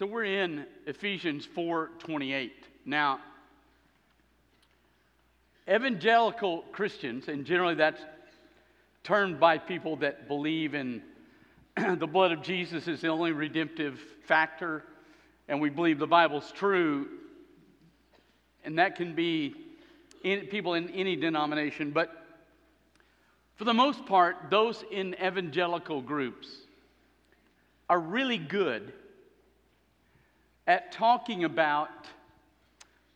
So we're in Ephesians 4:28. Now, evangelical Christians, and generally that's termed by people that believe in the blood of Jesus is the only redemptive factor, and we believe the Bible's true, and that can be in, people in any denomination, but for the most part, those in evangelical groups are really good at talking about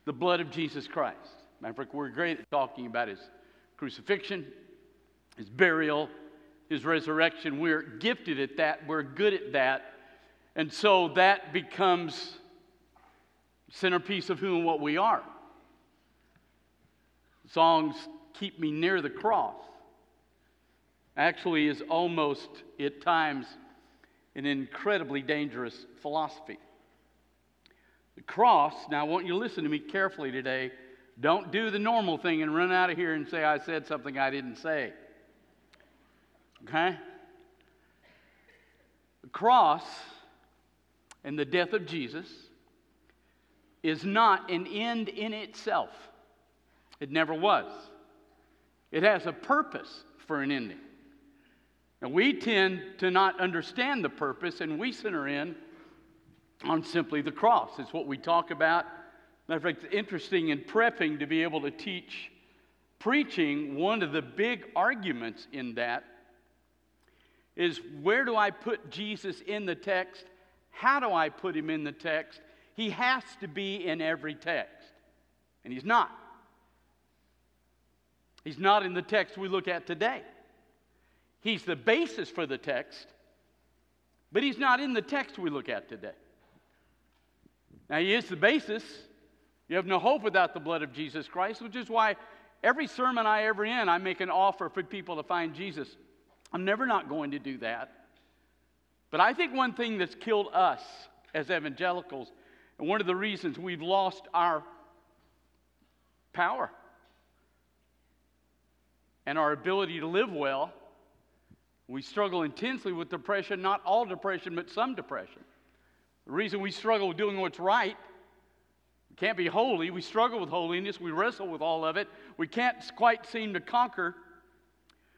the blood of Jesus Christ. Matter of fact, we're great at talking about his crucifixion, his burial, his resurrection. We're gifted at that, we're good at that. And so that becomes centerpiece of who and what we are. Songs keep me near the cross actually is almost at times an incredibly dangerous philosophy. The cross, now I want you to listen to me carefully today. Don't do the normal thing and run out of here and say, I said something I didn't say. Okay? The cross and the death of Jesus is not an end in itself, it never was. It has a purpose for an ending. And we tend to not understand the purpose, and we center in on simply the cross. It's what we talk about. Matter of fact, it's interesting in prepping to be able to teach preaching. One of the big arguments in that is where do I put Jesus in the text? How do I put him in the text? He has to be in every text, and he's not. He's not in the text we look at today. He's the basis for the text, but he's not in the text we look at today. Now, he is the basis. You have no hope without the blood of Jesus Christ, which is why every sermon I ever end, I make an offer for people to find Jesus. I'm never not going to do that. But I think one thing that's killed us as evangelicals, and one of the reasons we've lost our power and our ability to live well, we struggle intensely with depression, not all depression, but some depression. The reason we struggle with doing what's right, we can't be holy. We struggle with holiness. We wrestle with all of it. We can't quite seem to conquer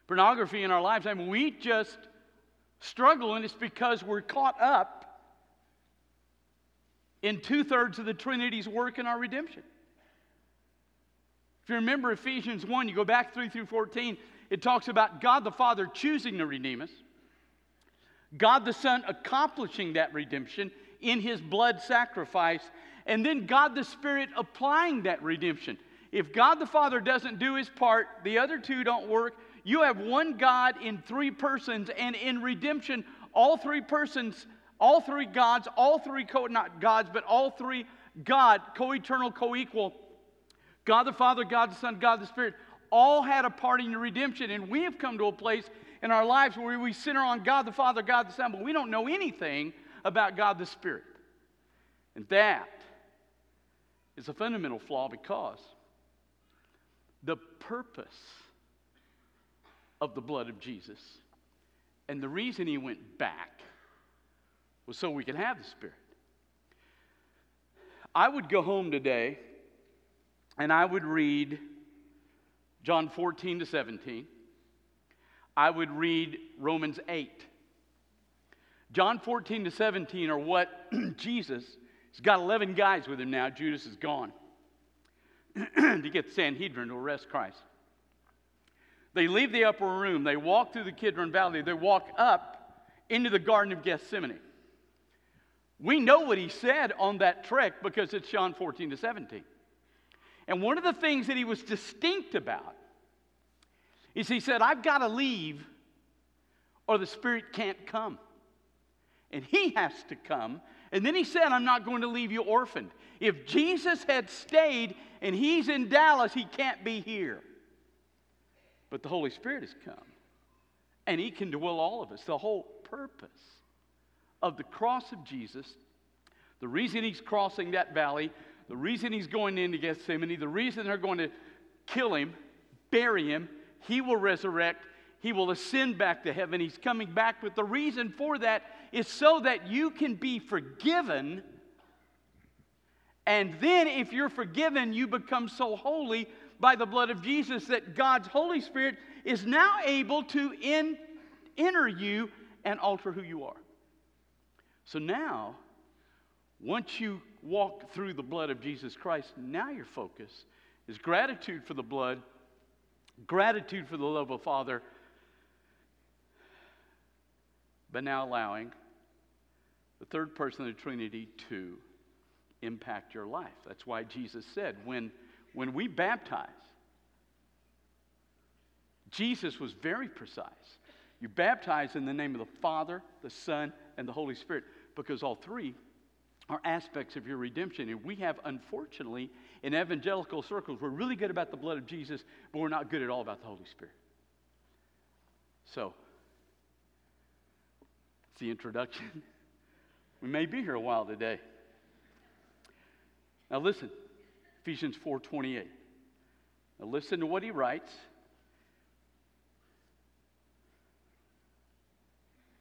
pornography in our lives. I mean, we just struggle, and it's because we're caught up in two thirds of the Trinity's work in our redemption. If you remember Ephesians 1, you go back 3 through 14, it talks about God the Father choosing to redeem us, God the Son accomplishing that redemption in his blood sacrifice, and then God the Spirit applying that redemption. If God the Father doesn't do his part, the other two don't work. You have one God in three persons, and in redemption, all three persons, all three gods, all three co not gods, but all three God, co eternal, co equal. God the Father, God the Son, God the Spirit, all had a part in your redemption. And we have come to a place in our lives where we center on God the Father, God the Son, but we don't know anything about God the Spirit. And that is a fundamental flaw because the purpose of the blood of Jesus and the reason he went back was so we could have the Spirit. I would go home today and I would read John 14 to 17. I would read Romans 8. John 14 to 17 are what Jesus, he's got 11 guys with him now. Judas is gone to get the Sanhedrin to arrest Christ. They leave the upper room. They walk through the Kidron Valley. They walk up into the Garden of Gethsemane. We know what he said on that trek because it's John 14 to 17. And one of the things that he was distinct about is he said, I've got to leave or the Spirit can't come. And he has to come. And then he said, I'm not going to leave you orphaned. If Jesus had stayed and he's in Dallas, he can't be here. But the Holy Spirit has come. And he can dwell all of us. The whole purpose of the cross of Jesus, the reason he's crossing that valley, the reason he's going into Gethsemane, the reason they're going to kill him, bury him, he will resurrect, he will ascend back to heaven, he's coming back. But the reason for that is so that you can be forgiven And then, if you're forgiven, you become so holy by the blood of Jesus that God's Holy Spirit is now able to in, enter you and alter who you are. So now, once you walk through the blood of Jesus Christ, now your focus is gratitude for the blood, gratitude for the love of Father, but now allowing the third person of the Trinity to impact your life. That's why Jesus said, when, when we baptize, Jesus was very precise. You baptize in the name of the Father, the Son, and the Holy Spirit, because all three are aspects of your redemption. And we have, unfortunately, in evangelical circles, we're really good about the blood of Jesus, but we're not good at all about the Holy Spirit. So, it's the introduction. We may be here a while today. Now listen, Ephesians 4:28. Now listen to what he writes.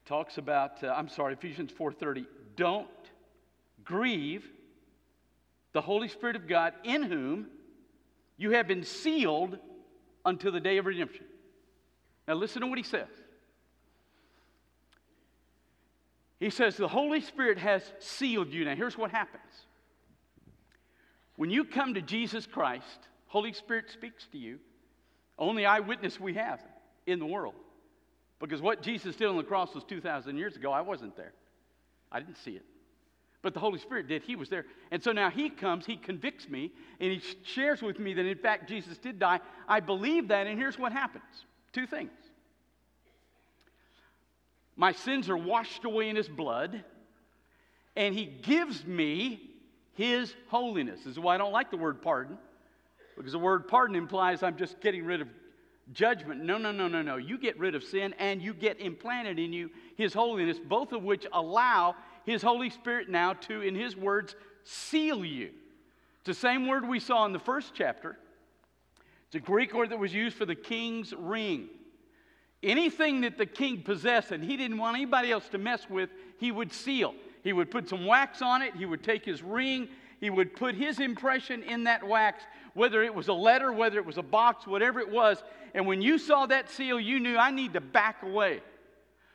Talks about uh, I'm sorry, Ephesians 4:30. Don't grieve the Holy Spirit of God in whom you have been sealed until the day of redemption. Now listen to what he says. He says, The Holy Spirit has sealed you. Now, here's what happens when you come to Jesus Christ, Holy Spirit speaks to you. Only eyewitness we have in the world. Because what Jesus did on the cross was 2,000 years ago. I wasn't there, I didn't see it. But the Holy Spirit did. He was there. And so now He comes, He convicts me, and He shares with me that in fact Jesus did die. I believe that, and here's what happens two things. My sins are washed away in his blood, and he gives me his holiness. This is why I don't like the word pardon, because the word pardon implies I'm just getting rid of judgment. No, no, no, no, no. You get rid of sin, and you get implanted in you his holiness, both of which allow his Holy Spirit now to, in his words, seal you. It's the same word we saw in the first chapter. It's a Greek word that was used for the king's ring. Anything that the king possessed and he didn't want anybody else to mess with, he would seal. He would put some wax on it, he would take his ring, he would put his impression in that wax, whether it was a letter, whether it was a box, whatever it was. And when you saw that seal, you knew I need to back away.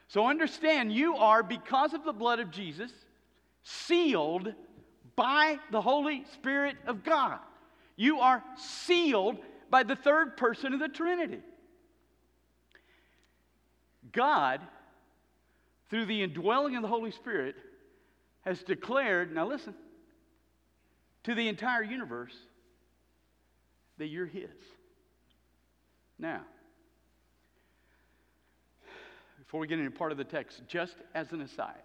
So understand, you are, because of the blood of Jesus, sealed by the Holy Spirit of God. You are sealed by the third person of the Trinity. God, through the indwelling of the Holy Spirit, has declared, now listen, to the entire universe that you're His. Now, before we get into part of the text, just as an aside,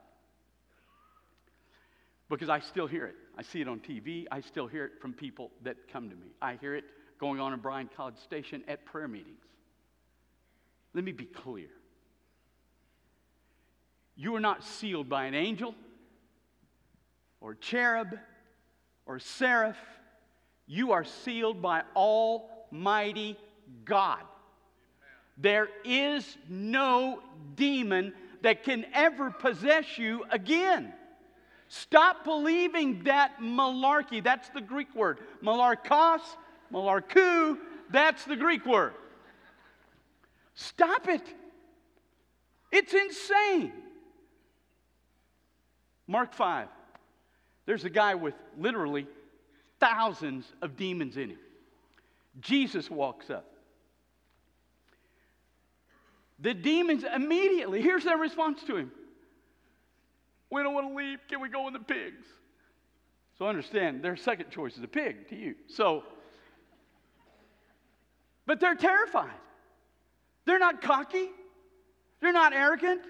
because I still hear it. I see it on TV. I still hear it from people that come to me. I hear it going on in Bryan College Station at prayer meetings. Let me be clear. You are not sealed by an angel or cherub or seraph. You are sealed by Almighty God. There is no demon that can ever possess you again. Stop believing that malarkey. That's the Greek word. Malarkos, malarku, that's the Greek word. Stop it. It's insane. Mark 5. There's a guy with literally thousands of demons in him. Jesus walks up. The demons immediately, here's their response to him We don't want to leave. Can we go in the pigs? So understand, their second choice is a pig to you. So, but they're terrified. They're not cocky, they're not arrogant,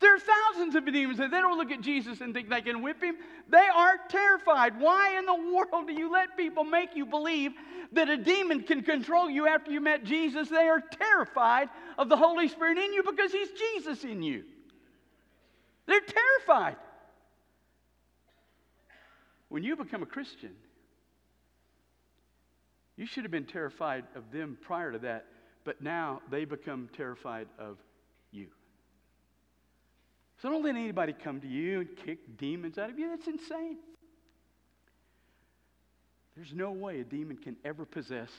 there are thousands of demons that they don't look at Jesus and think they can whip him. They are terrified. Why in the world do you let people make you believe that a demon can control you after you met Jesus? They are terrified of the Holy Spirit in you because he's Jesus in you. They're terrified. When you become a Christian, you should have been terrified of them prior to that, but now they become terrified of you. So don't let anybody come to you and kick demons out of you. That's insane. There's no way a demon can ever possess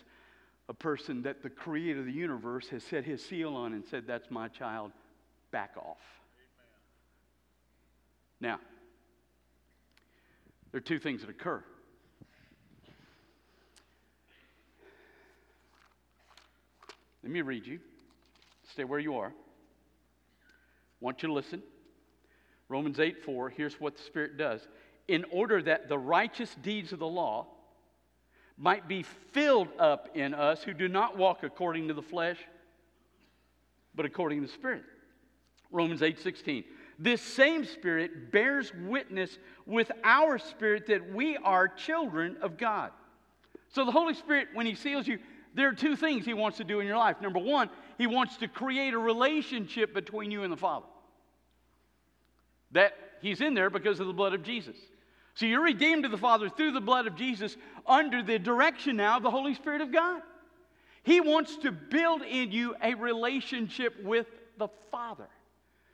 a person that the creator of the universe has set his seal on and said, That's my child, back off. Now, there are two things that occur. Let me read you. Stay where you are. I want you to listen. Romans 8 4, here's what the Spirit does. In order that the righteous deeds of the law might be filled up in us who do not walk according to the flesh, but according to the Spirit. Romans 8 16. This same Spirit bears witness with our spirit that we are children of God. So the Holy Spirit, when He seals you, there are two things He wants to do in your life. Number one, He wants to create a relationship between you and the Father. That He's in there because of the blood of Jesus. So you're redeemed to the Father through the blood of Jesus under the direction now of the Holy Spirit of God. He wants to build in you a relationship with the Father.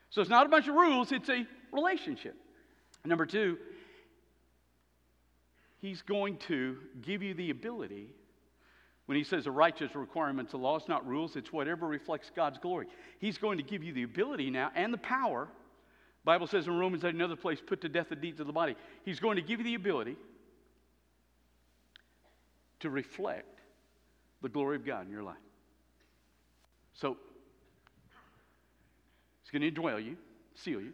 So it's not a bunch of rules, it's a relationship. Number two, He's going to give you the ability when he says the righteous requirements of law, it's not rules, it's whatever reflects God's glory. He's going to give you the ability now and the power. Bible says in Romans at another place, put to death the deeds of the body. He's going to give you the ability to reflect the glory of God in your life. So, He's going to indwell you, seal you.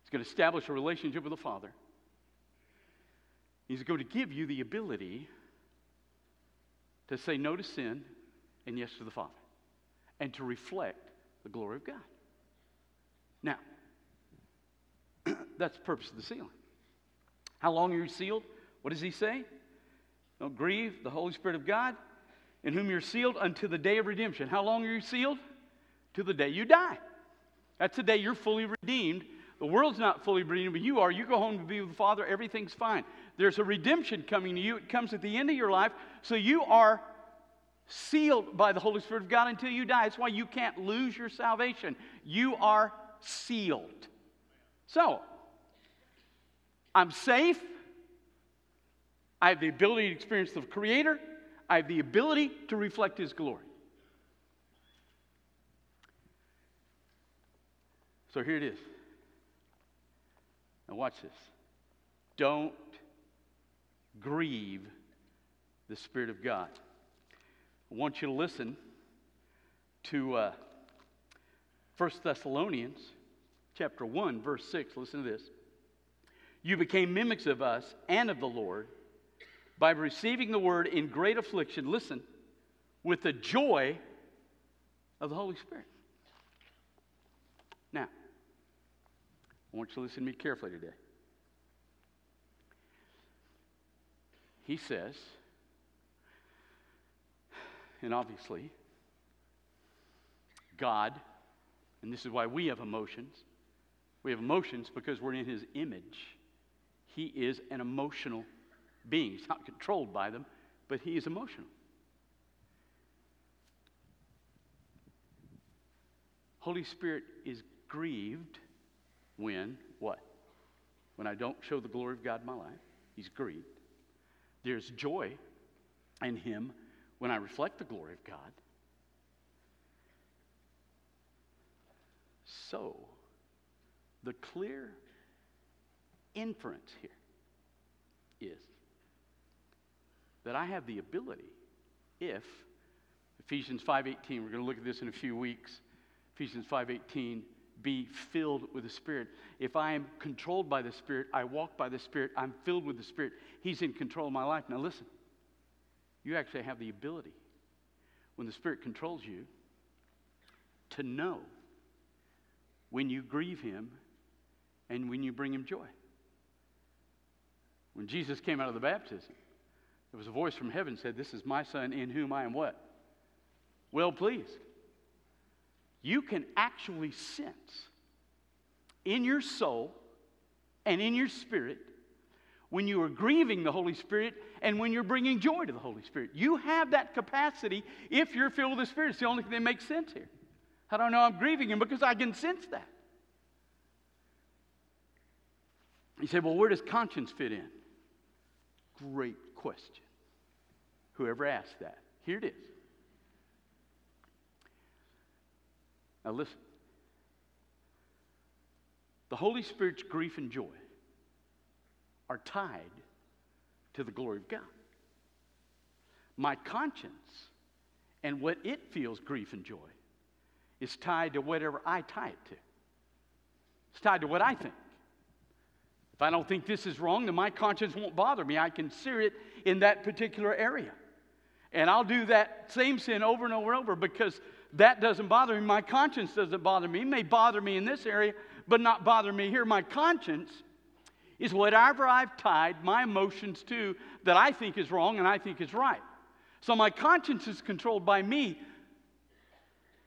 He's going to establish a relationship with the Father. He's going to give you the ability to say no to sin and yes to the Father, and to reflect the glory of God. Now, that's the purpose of the sealing. How long are you sealed? What does he say? Don't grieve the Holy Spirit of God, in whom you're sealed unto the day of redemption. How long are you sealed? To the day you die. That's the day you're fully redeemed. The world's not fully redeemed, but you are. You go home to be with the Father, everything's fine. There's a redemption coming to you. It comes at the end of your life. So you are sealed by the Holy Spirit of God until you die. That's why you can't lose your salvation. You are sealed. So, I'm safe. I have the ability to experience the Creator. I have the ability to reflect His glory. So here it is. Now, watch this. Don't grieve the Spirit of God. I want you to listen to uh, 1 Thessalonians chapter 1, verse 6. Listen to this. You became mimics of us and of the Lord by receiving the word in great affliction. Listen, with the joy of the Holy Spirit. Now, I want you to listen to me carefully today. He says, and obviously, God, and this is why we have emotions. We have emotions because we're in His image. He is an emotional being. He's not controlled by them, but He is emotional. Holy Spirit is grieved when what? When I don't show the glory of God in my life. He's grieved. There's joy in Him when I reflect the glory of God. So, the clear inference here is that I have the ability if Ephesians 5:18 we're going to look at this in a few weeks Ephesians 5:18 be filled with the Spirit. If I am controlled by the Spirit, I walk by the Spirit, I'm filled with the Spirit. He's in control of my life. Now listen. You actually have the ability, when the Spirit controls you, to know when you grieve Him and when you bring Him joy. When Jesus came out of the baptism, there was a voice from heaven said, This is my Son in whom I am what? Well pleased. You can actually sense in your soul and in your spirit when you are grieving the Holy Spirit and when you're bringing joy to the Holy Spirit. You have that capacity if you're filled with the Spirit. It's the only thing that makes sense here. How do I know I'm grieving Him? Because I can sense that. You say, well, where does conscience fit in? great question. Whoever asked that. Here it is. Now, listen. The Holy Spirit's grief and joy are tied to the glory of God. My conscience and what it feels grief and joy is tied to whatever I tie it to. It's tied to what I think. If I don't think this is wrong, then my conscience won't bother me. I can sear it in that particular area. And I'll do that same sin over and over and over because that doesn't bother me. My conscience doesn't bother me. It may bother me in this area, but not bother me here. My conscience is whatever I've tied my emotions to that I think is wrong and I think is right. So my conscience is controlled by me.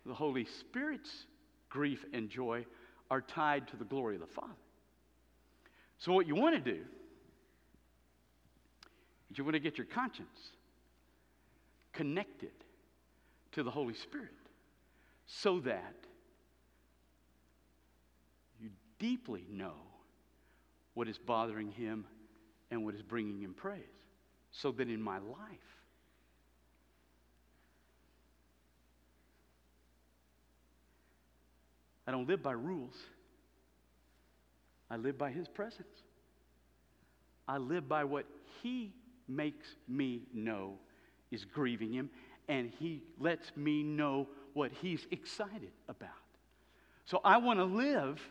The Holy Spirit's grief and joy are tied to the glory of the Father. So, what you want to do is you want to get your conscience connected to the Holy Spirit so that you deeply know what is bothering Him and what is bringing Him praise. So that in my life, I don't live by rules. I live by His presence. I live by what He makes me know is grieving Him, and He lets me know what He's excited about. So I want to live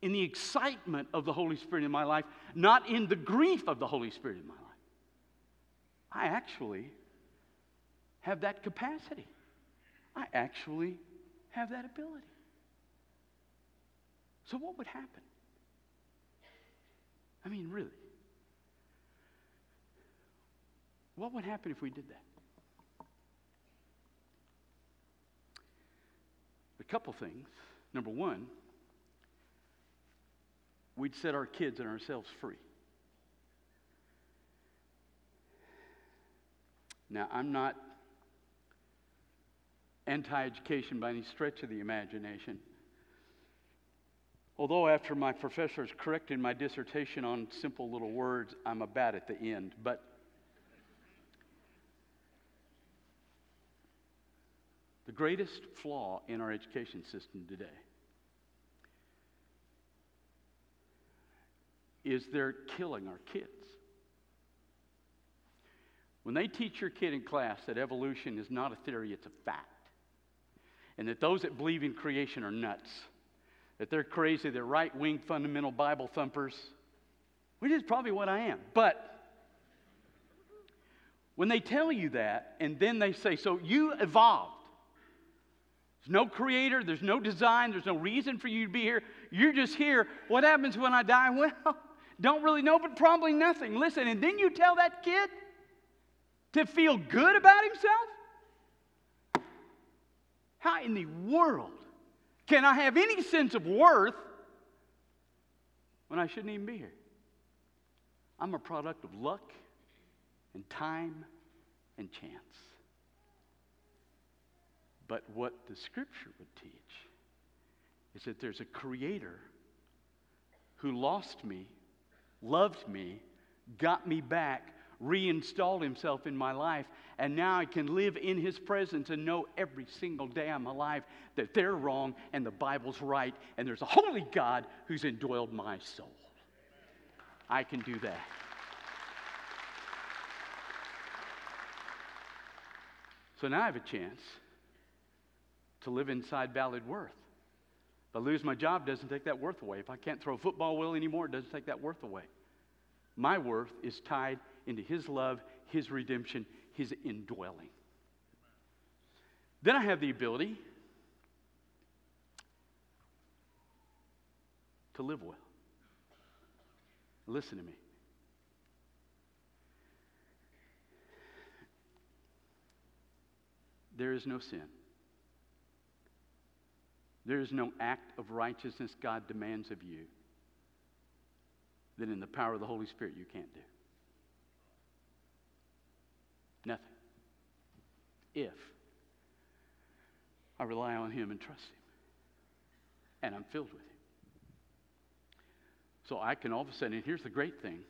in the excitement of the Holy Spirit in my life, not in the grief of the Holy Spirit in my life. I actually have that capacity. I actually have that ability. So, what would happen? I mean, really. What would happen if we did that? A couple things. Number one, we'd set our kids and ourselves free. Now, I'm not anti education by any stretch of the imagination. Although, after my professors corrected my dissertation on simple little words, I'm about at the end. But the greatest flaw in our education system today is they're killing our kids. When they teach your kid in class that evolution is not a theory, it's a fact and that those that believe in creation are nuts, that they're crazy, they're right wing fundamental Bible thumpers, which is probably what I am. But when they tell you that, and then they say, So you evolved. There's no creator, there's no design, there's no reason for you to be here. You're just here. What happens when I die? Well, don't really know, but probably nothing. Listen, and then you tell that kid to feel good about himself? How in the world can I have any sense of worth when I shouldn't even be here? I'm a product of luck and time and chance. But what the scripture would teach is that there's a creator who lost me, loved me, got me back, reinstalled himself in my life, and now I can live in his presence and know every single day I'm alive that they're wrong and the Bible's right, and there's a holy God who's indwelled my soul. I can do that. So now I have a chance to live inside valid worth. If I lose my job, doesn't take that worth away. If I can't throw a football well anymore, it doesn't take that worth away. My worth is tied into His love, His redemption, His indwelling. Then I have the ability to live well. Listen to me. There is no sin. There is no act of righteousness God demands of you that in the power of the Holy Spirit you can't do. Nothing. If I rely on Him and trust Him. And I'm filled with Him. So I can all of a sudden, and here's the great thing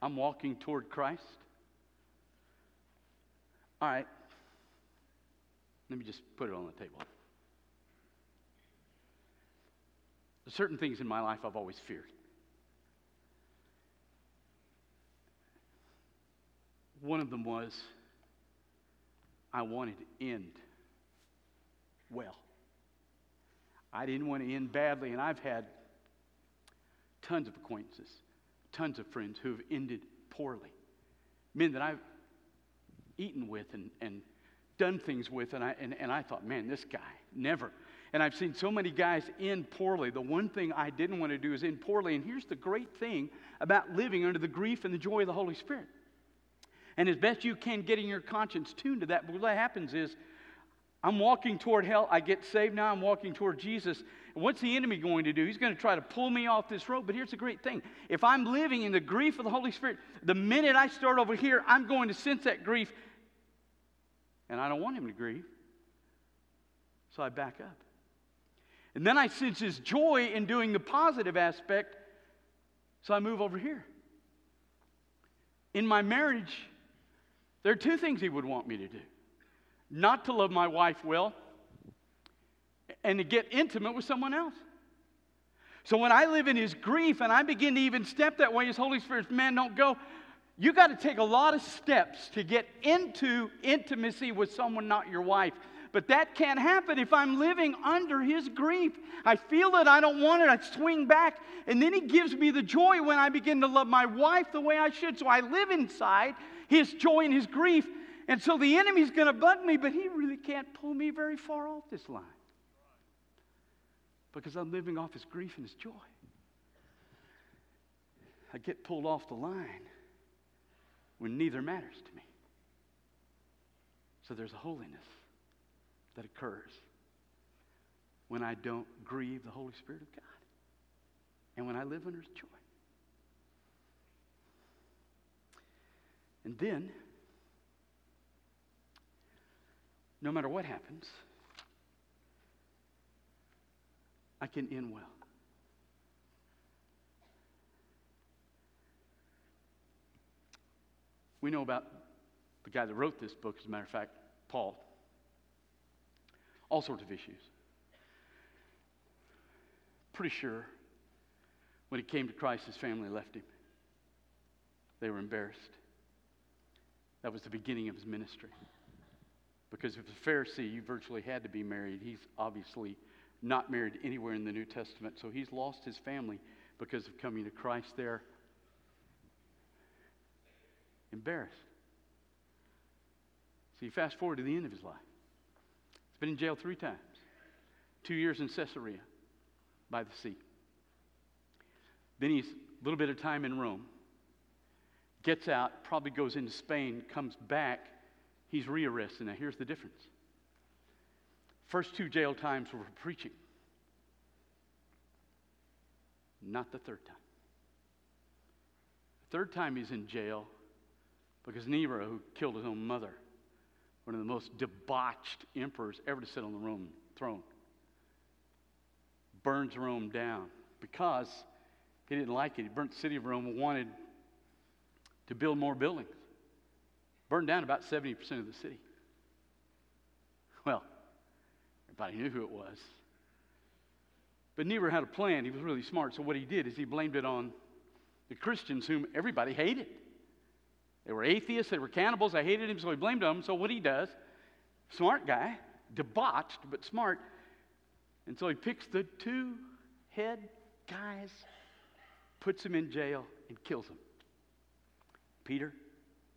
I'm walking toward Christ. All right. Let me just put it on the table. Certain things in my life I've always feared. One of them was I wanted to end well. I didn't want to end badly, and I've had tons of acquaintances, tons of friends who have ended poorly. Men that I've eaten with and, and done things with, and I, and, and I thought, man, this guy, never. And I've seen so many guys end poorly. The one thing I didn't want to do is end poorly. And here's the great thing about living under the grief and the joy of the Holy Spirit. And as best you can, getting your conscience tuned to that. But what happens is, I'm walking toward hell. I get saved now. I'm walking toward Jesus. And what's the enemy going to do? He's going to try to pull me off this road. But here's the great thing if I'm living in the grief of the Holy Spirit, the minute I start over here, I'm going to sense that grief. And I don't want him to grieve. So I back up. And then I sense his joy in doing the positive aspect. So I move over here. In my marriage, there are two things he would want me to do not to love my wife well and to get intimate with someone else. So when I live in his grief and I begin to even step that way, his Holy Spirit, man, don't go. You got to take a lot of steps to get into intimacy with someone not your wife. But that can't happen if I'm living under his grief. I feel it, I don't want it, I swing back. And then he gives me the joy when I begin to love my wife the way I should. So I live inside his joy and his grief. And so the enemy's going to bug me, but he really can't pull me very far off this line because I'm living off his grief and his joy. I get pulled off the line when neither matters to me. So there's a holiness that occurs when I don't grieve the Holy Spirit of God and when I live under his joy. And then, no matter what happens, I can end well. We know about the guy that wrote this book, as a matter of fact, Paul. All sorts of issues. Pretty sure when he came to Christ, his family left him. They were embarrassed. That was the beginning of his ministry. Because if a Pharisee, you virtually had to be married. He's obviously not married anywhere in the New Testament. So he's lost his family because of coming to Christ there. Embarrassed. So you fast forward to the end of his life. He's been in jail three times. Two years in Caesarea by the sea. Then he's a little bit of time in Rome. Gets out, probably goes into Spain, comes back. He's rearrested. Now here's the difference. First two jail times were for preaching, not the third time. The third time he's in jail because Nero, who killed his own mother, one of the most debauched emperors ever to sit on the Roman throne, burns Rome down because he didn't like it. He burnt the city of Rome and wanted to build more buildings. Burned down about 70% of the city. Well, Everybody knew who it was. But Nero had a plan. He was really smart. So what he did is he blamed it on the Christians, whom everybody hated. They were atheists, they were cannibals, I hated him, so he blamed them. So what he does, smart guy, debauched, but smart. And so he picks the two head guys, puts them in jail, and kills them Peter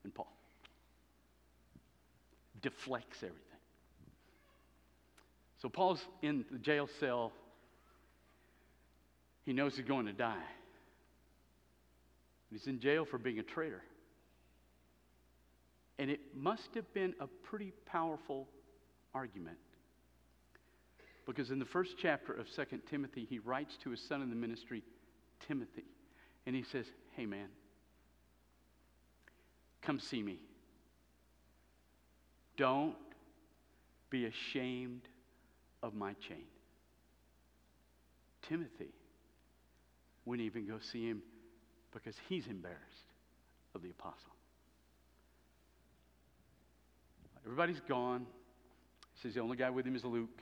and Paul. Deflects everything. So Paul's in the jail cell. He knows he's going to die. He's in jail for being a traitor. And it must have been a pretty powerful argument. Because in the first chapter of 2 Timothy, he writes to his son in the ministry, Timothy. And he says, Hey, man, come see me. Don't be ashamed of my chain. Timothy wouldn't even go see him because he's embarrassed of the apostle. Everybody's gone. He says the only guy with him is Luke.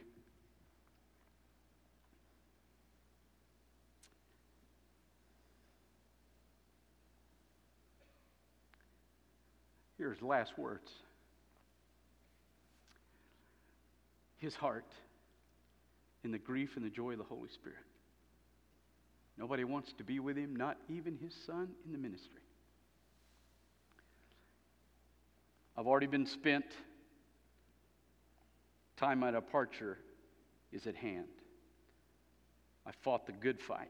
Here's last words. His heart in the grief and the joy of the Holy Spirit. Nobody wants to be with him, not even his son in the ministry. I've already been spent. Time my departure is at hand. I fought the good fight,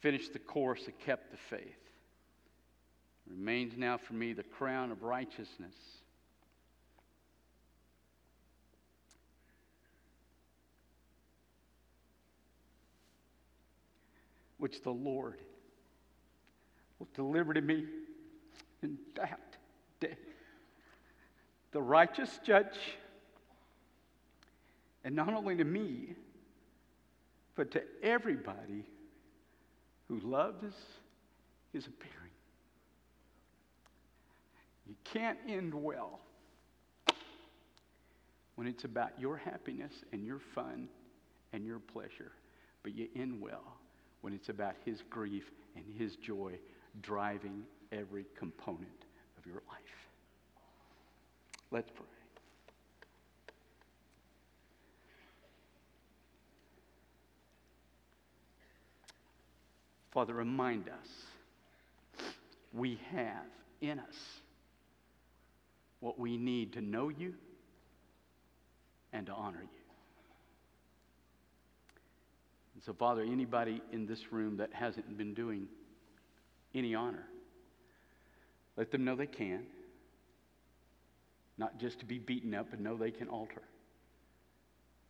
finished the course, and kept the faith. Remains now for me the crown of righteousness. Which the Lord will deliver to me in that day. The righteous judge, and not only to me, but to everybody who loves his appearing. You can't end well when it's about your happiness and your fun and your pleasure, but you end well when it's about his grief and his joy driving every component of your life. Let's pray. Father, remind us we have in us what we need to know you and to honor you. And so, Father, anybody in this room that hasn't been doing any honor, let them know they can. Not just to be beaten up, but know they can alter.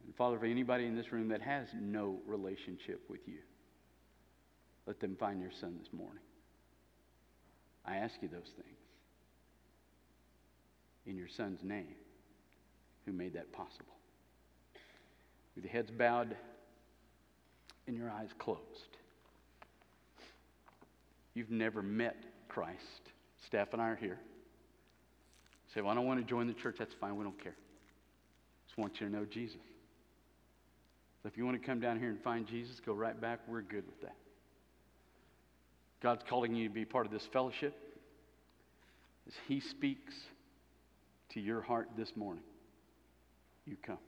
And Father, for anybody in this room that has no relationship with you, let them find your son this morning. I ask you those things in your son's name who made that possible. With your heads bowed and your eyes closed. You've never met Christ. Staff and I are here. Say, well, I don't want to join the church. That's fine. We don't care. Just want you to know Jesus. So if you want to come down here and find Jesus, go right back. We're good with that. God's calling you to be part of this fellowship as He speaks to your heart this morning. You come.